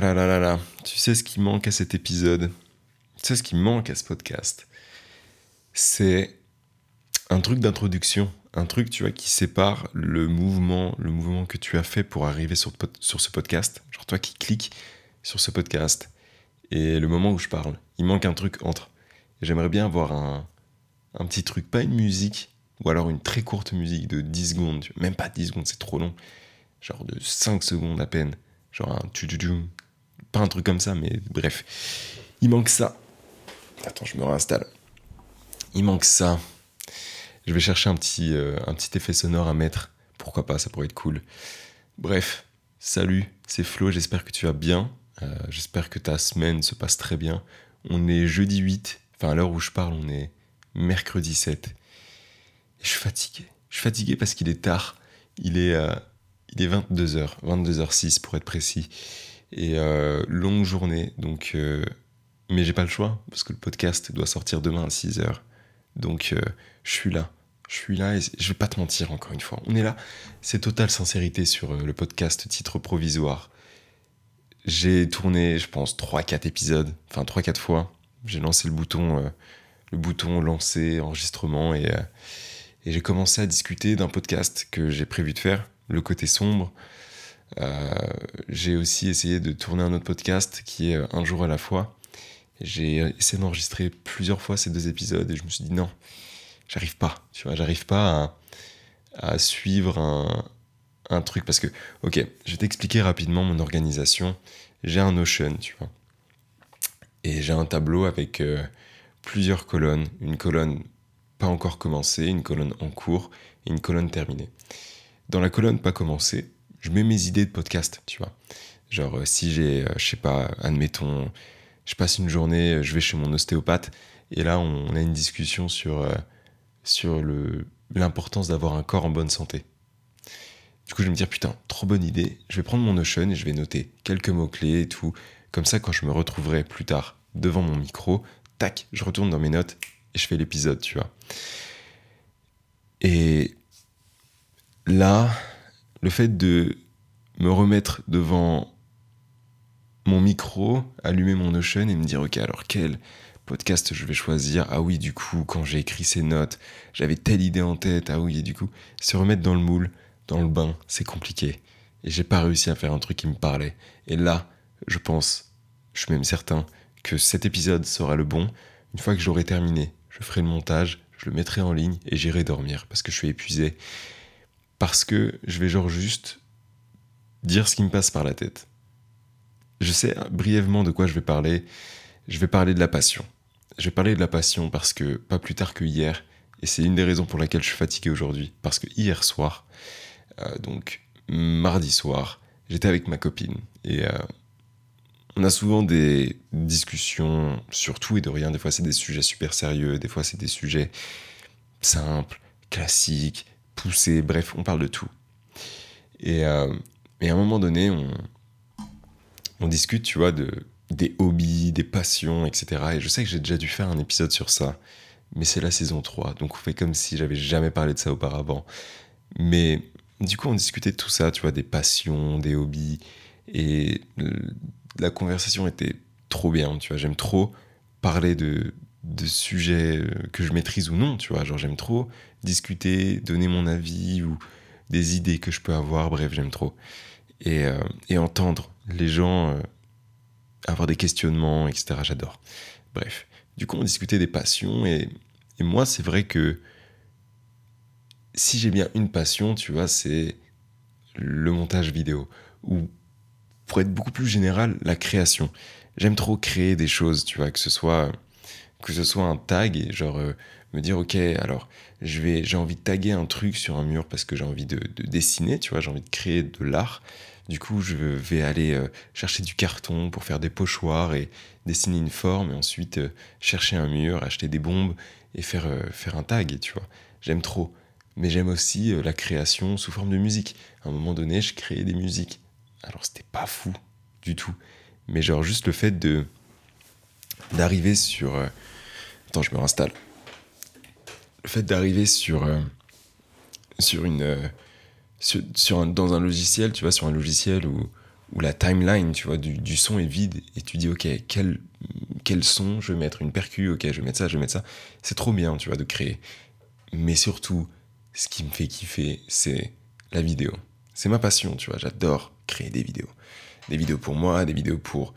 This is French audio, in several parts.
Ah tu sais ce qui manque à cet épisode? Tu sais ce qui manque à ce podcast? C'est un truc d'introduction, un truc, tu vois, qui sépare le mouvement, le mouvement que tu as fait pour arriver sur, ce podcast, genre toi qui cliques sur ce podcast, et le moment où je parle. Il manque un truc entre. J'aimerais bien avoir un, un petit truc, pas une musique, ou alors une très courte musique de 10 secondes, même pas 10 secondes, c'est trop long, genre de 5 secondes à peine. Genre un tu Pas un truc comme ça, mais bref. Il manque ça. Attends, je me réinstalle. Il manque ça. Je vais chercher un petit, euh, un petit effet sonore à mettre. Pourquoi pas, ça pourrait être cool. Bref, salut, c'est Flo, j'espère que tu vas bien. Euh, j'espère que ta semaine se passe très bien. On est jeudi 8, enfin à l'heure où je parle, on est mercredi 7. Et je suis fatigué. Je suis fatigué parce qu'il est tard. Il est, euh, il est 22h, 22h06 pour être précis. Et euh, longue journée, donc. Euh, mais j'ai pas le choix, parce que le podcast doit sortir demain à 6h. Donc euh, je suis là. Je suis là et je vais pas te mentir encore une fois. On est là. C'est totale sincérité sur le podcast titre provisoire. J'ai tourné, je pense, 3-4 épisodes, enfin 3-4 fois. J'ai lancé le bouton, le bouton lancer, enregistrement et, et j'ai commencé à discuter d'un podcast que j'ai prévu de faire le côté sombre. Euh, j'ai aussi essayé de tourner un autre podcast qui est euh, Un jour à la fois. J'ai essayé d'enregistrer plusieurs fois ces deux épisodes et je me suis dit non, j'arrive pas, tu vois, j'arrive pas à, suivre un, truc parce que, ok, je vais t'expliquer rapidement mon organisation. J'ai un Notion, tu vois, et j'ai un tableau avec euh, plusieurs colonnes, une colonne pas encore commencée, une colonne en cours et une colonne terminée. Dans la colonne pas commencé, je mets mes idées de podcast, tu vois. Genre, euh, si j'ai, euh, je sais pas, admettons, je passe une journée, euh, je vais chez mon ostéopathe, et là, on a une discussion sur, sur le, l'importance d'avoir un corps en bonne santé. Du coup, je vais me dire, putain, trop bonne idée, je vais prendre mon Notion et je vais noter quelques mots-clés et tout. Comme ça, quand je me retrouverai plus tard devant mon micro, tac, je retourne dans mes notes et je fais l'épisode, tu vois. Et là, le fait de me remettre devant mon micro, allumer mon Notion et me dire, ok, alors quel podcast je vais choisir? Ah oui, du coup, quand j'ai écrit ces notes, j'avais telle idée en tête. Ah oui, et du coup, se remettre dans le moule, dans le bain, c'est compliqué. Et j'ai pas réussi à faire un truc qui me parlait. Et là, je pense, je suis même certain, que cet épisode sera le bon. Une fois que j'aurai terminé, je ferai le montage, je le mettrai en ligne et j'irai dormir parce que je suis épuisé parce que je vais genre juste dire ce qui me passe par la tête. Je sais brièvement de quoi je vais parler. Je vais parler de la passion. Je vais parler de la passion parce que pas plus tard que hier, et c'est une des raisons pour laquelle je suis fatigué aujourd'hui, parce que hier soir, euh, donc mardi soir, j'étais avec ma copine et euh, on a souvent des discussions sur tout et de rien. Des fois, c'est des sujets super sérieux, des fois, c'est des sujets simples, classiques, pousser, bref, on parle de tout. Et, euh, et à un moment donné, on, on discute, tu vois, de, des hobbies, des passions, etc. Et je sais que j'ai déjà dû faire un épisode sur ça, mais c'est la saison 3, donc on fait comme si j'avais jamais parlé de ça auparavant. Mais du coup, on discutait de tout ça, tu vois, des passions, des hobbies, et la conversation était trop bien, tu vois, j'aime trop parler de, de sujets que je maîtrise ou non, tu vois, genre j'aime trop discuter, donner mon avis ou des idées que je peux avoir, bref, j'aime trop. Et, euh, entendre les gens euh, avoir des questionnements, etc., j'adore. Bref, du coup, on discutait des passions et, et moi, c'est vrai que si j'ai bien une passion, tu vois, c'est le montage vidéo. Ou pour être beaucoup plus général, la création. J'aime trop créer des choses, tu vois, que ce soit que ce soit un tag et genre euh, me dire ok alors je vais j'ai envie de taguer un truc sur un mur parce que j'ai envie de, dessiner tu vois j'ai envie de créer de l'art. Du coup je vais aller euh, chercher du carton pour faire des pochoirs et dessiner une forme et ensuite euh, chercher un mur acheter des bombes et faire faire un tag tu vois. J'aime trop. Mais j'aime aussi la création sous forme de musique. À un moment donné je créais des musiques. Alors c'était pas fou du tout. Mais genre juste le fait de d'arriver sur Attends, je me réinstalle. Le fait d'arriver sur, euh, sur une. Euh, sur, dans un logiciel, tu vois, sur un logiciel où, la timeline, tu vois, du, son est vide et tu dis, ok, quel, quel son je vais mettre Une percu, ok, je vais mettre ça, je vais mettre ça. C'est trop bien, tu vois, de créer. Mais surtout, ce qui me fait kiffer, c'est la vidéo. C'est ma passion, tu vois, j'adore créer des vidéos. Des vidéos pour moi, des vidéos pour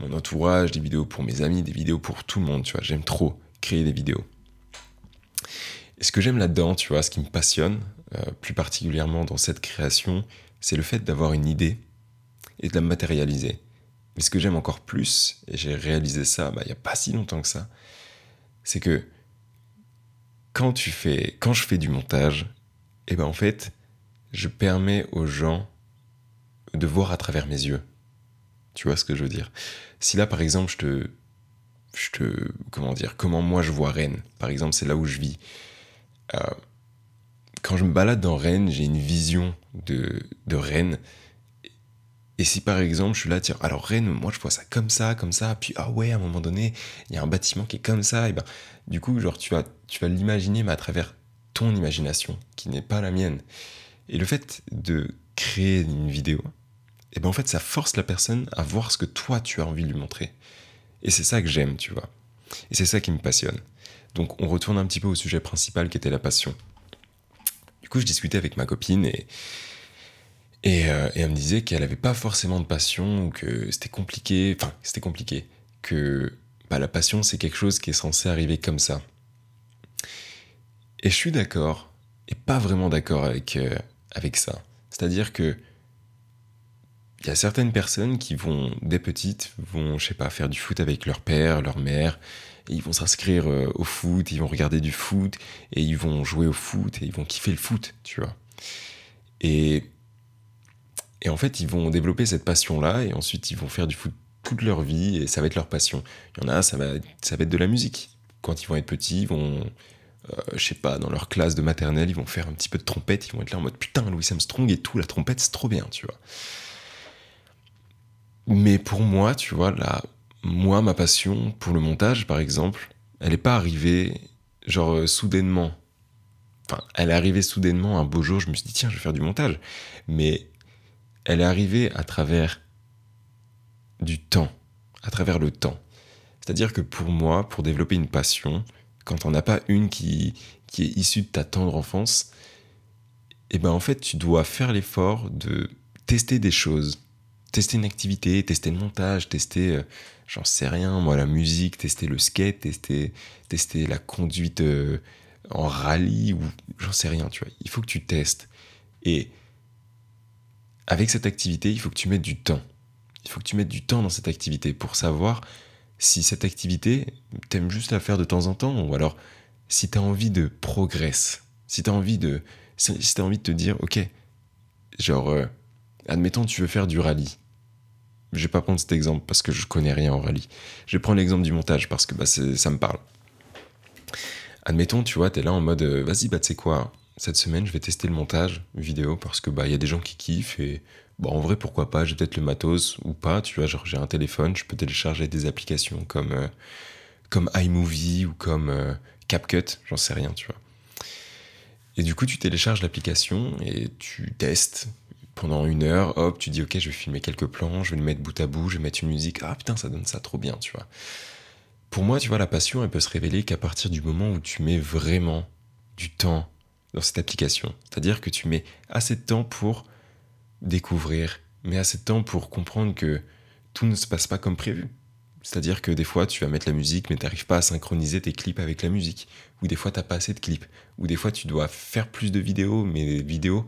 mon entourage, des vidéos pour mes amis, des vidéos pour tout le monde, tu vois. J'aime trop créer des vidéos. Et ce que j'aime là-dedans, tu vois, ce qui me passionne, euh, plus particulièrement dans cette création, c'est le fait d'avoir une idée et de la matérialiser. Mais ce que j'aime encore plus, et j'ai réalisé ça bah, il n'y a pas si longtemps que ça, c'est que quand, tu fais, quand je fais du montage, et eh ben en fait, je permets aux gens de voir à travers mes yeux. Tu vois ce que je veux dire? Si là, par exemple, je te, je te, comment dire, comment moi je vois Rennes. Par exemple, c'est là où je vis. Euh, quand je me balade dans Rennes, j'ai une vision de, de Rennes et si par exemple je suis là, tiens, alors Rennes, moi je vois ça comme ça, comme ça, puis ah ouais, à un moment donné, il y a un bâtiment qui est comme ça, et ben du coup, genre tu vas, tu vas l'imaginer, mais à travers ton imagination, qui n'est pas la mienne. Et le fait de créer une vidéo, et ben en fait ça force la personne à voir ce que toi tu as envie de lui montrer. Et c'est ça que j'aime, tu vois. Et c'est ça qui me passionne. Donc on retourne un petit peu au sujet principal qui était la passion. Du coup, je discutais avec ma copine et, euh, elle me disait qu'elle n'avait pas forcément de passion, ou que c'était compliqué, enfin, c'était compliqué, que bah, la passion, c'est quelque chose qui est censé arriver comme ça. Et je suis d'accord, et pas vraiment d'accord avec, euh, avec ça. C'est-à-dire que il y a certaines personnes qui vont, des petites, vont, je sais pas, faire du foot avec leur père, leur mère, ils vont s'inscrire euh, au foot, ils vont regarder du foot, et ils vont jouer au foot, et ils vont kiffer le foot, tu vois. Et et en fait, ils vont développer cette passion-là et ensuite ils vont faire du foot toute leur vie et ça va être leur passion. Il y en a, ça va, ça va être de la musique. Quand ils vont être petits, ils vont, euh, je sais pas, dans leur classe de maternelle, ils vont faire un petit peu de trompette, ils vont être là en mode putain, Louis Armstrong et tout, la trompette, c'est trop bien, tu vois. Mais pour moi, tu vois, là, moi, ma passion pour le montage, par exemple, elle n'est pas arrivée, genre, euh, soudainement. Enfin, elle est arrivée soudainement un beau jour, je me suis dit, tiens, je vais faire du montage. Mais elle est arrivée à travers du temps, à travers le temps. C'est-à-dire que pour moi, pour développer une passion, quand on n'a pas une qui, est issue de ta tendre enfance, eh ben en fait, tu dois faire l'effort de tester des choses, tester une activité, tester le montage, tester, euh, j'en sais rien, moi, la musique, tester le skate, tester, tester la conduite euh, en rallye, ou j'en sais rien, tu vois. Il faut que tu testes. Et avec cette activité, il faut que tu mettes du temps. Il faut que tu mettes du temps dans cette activité pour savoir si cette activité, t'aimes juste la faire de temps en temps, ou alors si tu as envie de progresser, si tu as envie de si as envie de te dire OK, genre euh, admettons tu veux faire du rallye. Je vais pas prendre cet exemple parce que je connais rien en rallye. Je vais prendre l'exemple du montage parce que bah, ça me parle. Admettons, tu vois, tu es là en mode euh, vas-y, bah tu sais quoi, cette semaine, je vais tester le montage vidéo parce que bah y a des gens qui kiffent et bon en vrai pourquoi pas, j'ai peut-être le matos ou pas, tu vois, j'ai un téléphone, je peux télécharger des applications comme euh, comme iMovie ou comme euh, CapCut, j'en sais rien, tu vois. Et du coup, tu télécharges l'application et tu testes pendant une heure, hop, tu dis ok, je vais filmer quelques plans, je vais le mettre bout à bout, je vais mettre une musique, ah putain, ça donne ça trop bien, tu vois. Pour moi, tu vois, la passion, elle peut se révéler qu'à partir du moment où tu mets vraiment du temps dans cette application. C'est-à-dire que tu mets assez de temps pour découvrir, mais assez de temps pour comprendre que tout ne se passe pas comme prévu. C'est-à-dire que des fois, tu vas mettre la musique, mais tu n'arrives pas à synchroniser tes clips avec la musique. Ou des fois, tu n'as pas assez de clips. Ou des fois, tu dois faire plus de vidéos, mais des vidéos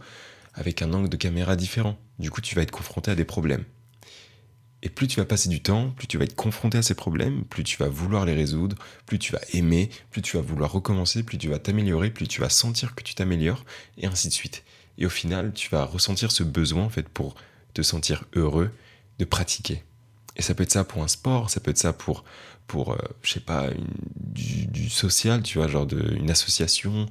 avec un angle de caméra différent. Du coup, tu vas être confronté à des problèmes. Et plus tu vas passer du temps, plus tu vas être confronté à ces problèmes, plus tu vas vouloir les résoudre, plus tu vas aimer, plus tu vas vouloir recommencer, plus tu vas t'améliorer, plus tu vas sentir que tu t'améliores, et ainsi de suite. Et au final, tu vas ressentir ce besoin, en fait, pour te sentir heureux, de pratiquer. Et ça peut être ça pour un sport, ça peut être ça pour, pour euh, je sais pas, du, social, tu vois, genre de, une association.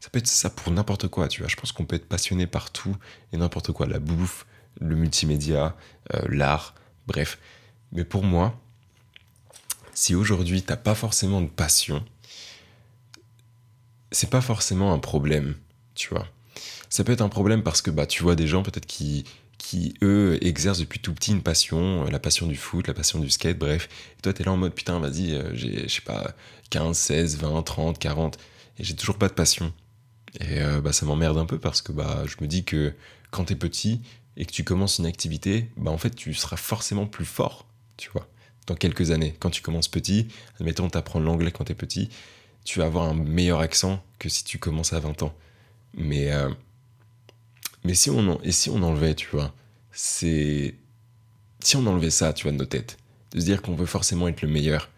Ça peut être ça pour n'importe quoi, tu vois. Je pense qu'on peut être passionné par tout et n'importe quoi. La bouffe, le multimédia, euh, l'art, Bref. Mais pour moi, si aujourd'hui t'as pas forcément de passion, c'est pas forcément un problème, tu vois. Ça peut être un problème parce que bah tu vois des gens peut-être qui, qui, eux, exercent depuis tout petit une passion, euh, la passion du foot, la passion du skate, bref. Et toi, t'es là en mode, putain, vas-y, euh, j'ai, je sais pas, 15, 16, 20, 30, 40, et j'ai toujours pas de passion. Et euh, bah, ça m'emmerde un peu parce que bah, je me dis que quand t'es petit et que tu commences une activité, bah, en fait, tu seras forcément plus fort, tu vois, dans quelques années. Quand tu commences petit, admettons, t'apprends l'anglais quand t'es petit, tu vas avoir un meilleur accent que si tu commences à 20 ans. Mais, euh, mais si on en- et si on enlevait, tu vois, c'est. Si on enlevait ça, tu vois, de nos têtes, de se dire qu'on veut forcément être le meilleur,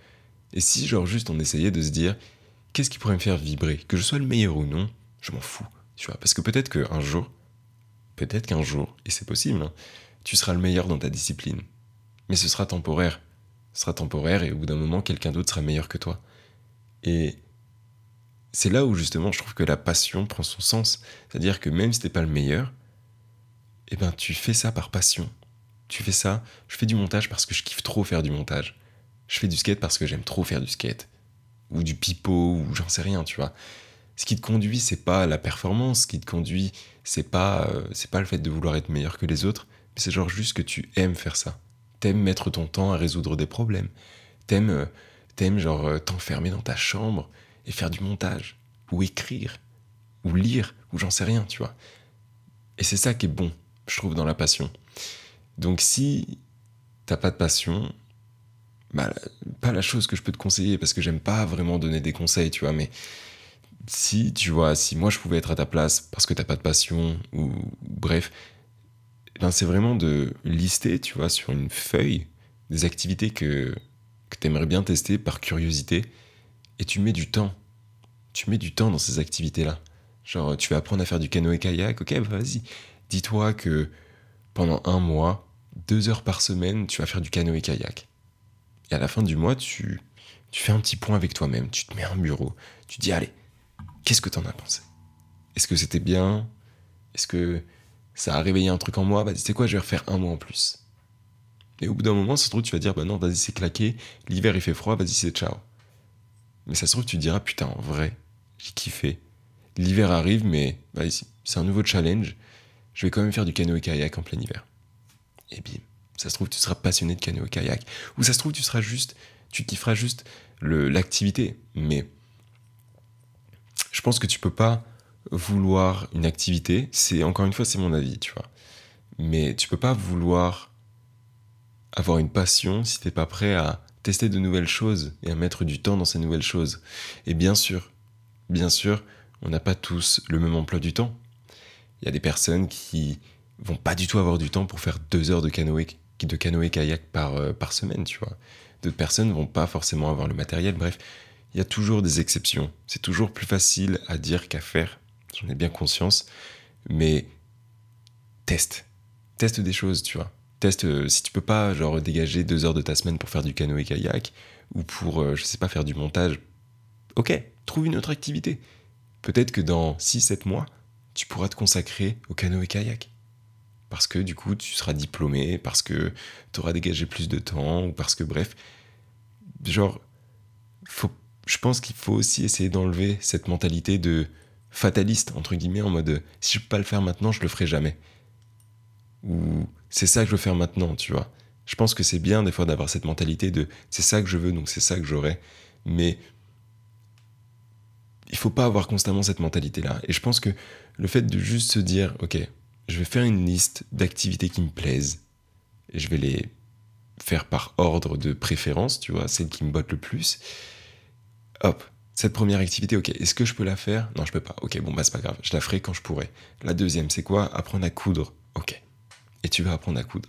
et si, genre, juste on essayait de se dire, qu'est-ce qui pourrait me faire vibrer? Que je sois le meilleur ou non, je m'en fous, tu vois, parce que peut-être qu'un jour, peut-être qu'un jour, et c'est possible, hein, tu seras le meilleur dans ta discipline. Mais ce sera temporaire. Ce sera temporaire, et au bout d'un moment, quelqu'un d'autre sera meilleur que toi. Et c'est là où justement je trouve que la passion prend son sens. C'est-à-dire que même si t'es pas le meilleur, eh ben tu fais ça par passion. Tu fais ça, je fais du montage parce que je kiffe trop faire du montage. Je fais du skate parce que j'aime trop faire du skate. Ou du pipeau, ou j'en sais rien, tu vois. Ce qui te conduit, c'est pas la performance, ce qui te conduit, c'est pas, euh, c'est pas le fait de vouloir être meilleur que les autres, mais c'est genre juste que tu aimes faire ça. T'aimes mettre ton temps à résoudre des problèmes. T'aimes, euh, t'aimes genre euh, t'enfermer dans ta chambre et faire du montage, ou écrire, ou lire, ou j'en sais rien, tu vois. Et c'est ça qui est bon, je trouve, dans la passion. Donc si t'as pas de passion, bah, pas la chose que je peux te conseiller, parce que j'aime pas vraiment donner des conseils, tu vois, mais si, tu vois, si moi je pouvais être à ta place parce que t'as pas de passion, ou bref, ben c'est vraiment de lister, tu vois, sur une feuille, des activités que, que t'aimerais bien tester par curiosité, et tu mets du temps. Tu mets du temps dans ces activités-là. Genre, tu vas apprendre à faire du canoë-kayak, ok, bah vas-y. Dis-toi que pendant un mois, deux heures par semaine, tu vas faire du canoë-kayak. Et à la fin du mois, tu, tu fais un petit point avec toi-même. Tu te mets un bureau. Tu dis, allez, qu'est-ce que t'en as pensé? Est-ce que c'était bien? Est-ce que ça a réveillé un truc en moi? Bah, tu sais quoi, je vais refaire un mois en plus. Et au bout d'un moment, ça se trouve, tu vas dire, bah non, vas-y, c'est claqué. L'hiver, il fait froid, vas-y, c'est ciao. Mais ça se trouve, tu diras, putain, en vrai, j'ai kiffé. L'hiver arrive, mais vas-y, c'est un nouveau challenge. Je vais quand même faire du canoë-kayak en plein hiver. Et bim, ça se trouve, tu seras passionné de canoë-kayak. Ou ça se trouve, tu seras juste, tu kifferas juste l'activité. Mais je pense que tu peux pas vouloir une activité. C'est encore une fois, c'est mon avis, tu vois. Mais tu peux pas vouloir avoir une passion si t'es pas prêt à tester de nouvelles choses et à mettre du temps dans ces nouvelles choses. Et bien sûr, bien sûr, on n'a pas tous le même emploi du temps. Il y a des personnes qui vont pas du tout avoir du temps pour faire deux heures de canoë, kayak par, euh, par semaine, tu vois. D'autres personnes vont pas forcément avoir le matériel. Bref, il y a toujours des exceptions. C'est toujours plus facile à dire qu'à faire. J'en ai bien conscience. Mais teste. Teste des choses, tu vois. Teste, euh, si tu peux pas, genre, dégager deux heures de ta semaine pour faire du canoë-kayak, ou pour, euh, je sais pas, faire du montage, ok, trouve une autre activité. Peut-être que dans 6-7 mois, tu pourras te consacrer au canoë-kayak. Parce que du coup, tu seras diplômé, parce que tu auras dégagé plus de temps, ou parce que, bref, genre, faut, je pense qu'il faut aussi essayer d'enlever cette mentalité de fataliste, entre guillemets, en mode si je peux pas le faire maintenant, je le ferai jamais. Ou c'est ça que je veux faire maintenant, tu vois. Je pense que c'est bien des fois d'avoir cette mentalité de c'est ça que je veux, donc c'est ça que j'aurai. Mais il faut pas avoir constamment cette mentalité-là. Et je pense que le fait de juste se dire, ok, je vais faire une liste d'activités qui me plaisent, et je vais les faire par ordre de préférence, tu vois, celle qui me botte le plus. Hop, cette première activité, ok, est-ce que je peux la faire? Non, je peux pas. Ok, bon, bah c'est pas grave, je la ferai quand je pourrai. La deuxième, c'est quoi? Apprendre à coudre. Ok. Et tu vas apprendre à coudre.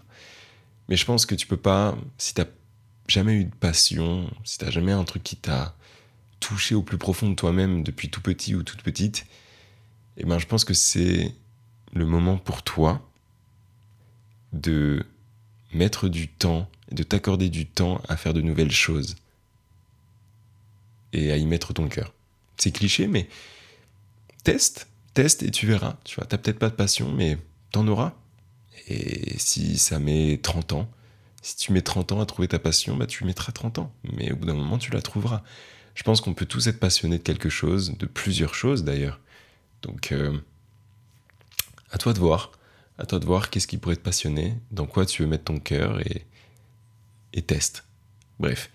Mais je pense que tu peux pas, si t'as jamais eu de passion, si t'as jamais un truc qui t'a touché au plus profond de toi-même depuis tout petit ou toute petite, eh ben je pense que c'est le moment pour toi de mettre du temps de t'accorder du temps à faire de nouvelles choses et à y mettre ton cœur. C'est cliché, mais teste, teste et tu verras. Tu vois, t'as peut-être pas de passion, mais t'en auras. Et si ça met 30 ans, si tu mets 30 ans à trouver ta passion, bah tu mettras 30 ans. Mais au bout d'un moment, tu la trouveras. Je pense qu'on peut tous être passionnés de quelque chose, de plusieurs choses d'ailleurs. Donc, euh, à toi de voir, À toi de voir qu'est-ce qui pourrait te passionner, dans quoi tu veux mettre ton cœur et, et teste. Bref,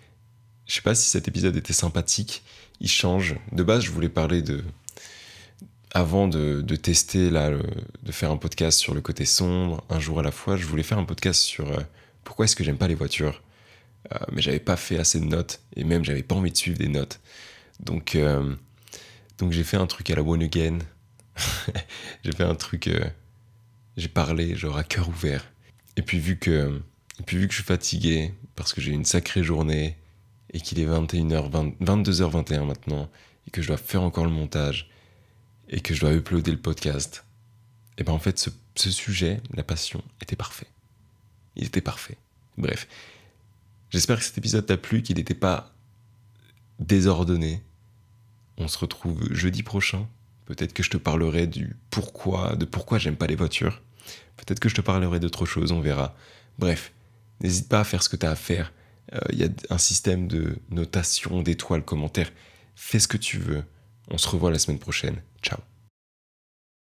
je sais pas si cet épisode était sympathique, il change. De base, je voulais parler de. Avant de, tester, là, de faire un podcast sur le côté sombre, un jour à la fois, je voulais faire un podcast sur euh, pourquoi est-ce que j'aime pas les voitures? Euh, mais j'avais pas fait assez de notes, et même j'avais pas envie de suivre des notes. Donc, euh, donc j'ai fait un truc à la one again. j'ai fait un truc. j'ai parlé, genre à cœur ouvert. Et puis vu que. Et puis vu que je suis fatigué, parce que j'ai eu une sacrée journée, et qu'il est 21h, 22h21 maintenant, et que je dois faire encore le montage, et que je dois uploader le podcast, et ben en fait, ce, ce sujet, la passion, était parfait. Il était parfait. Bref. J'espère que cet épisode t'a plu, qu'il n'était pas désordonné. On se retrouve jeudi prochain. Peut-être que je te parlerai du pourquoi, de pourquoi j'aime pas les voitures. Peut-être que je te parlerai d'autre chose, on verra. Bref, n'hésite pas à faire ce que tu as à faire il euh, y a un système de notation, d'étoiles, commentaires. Fais ce que tu veux. On se revoit la semaine prochaine. Ciao.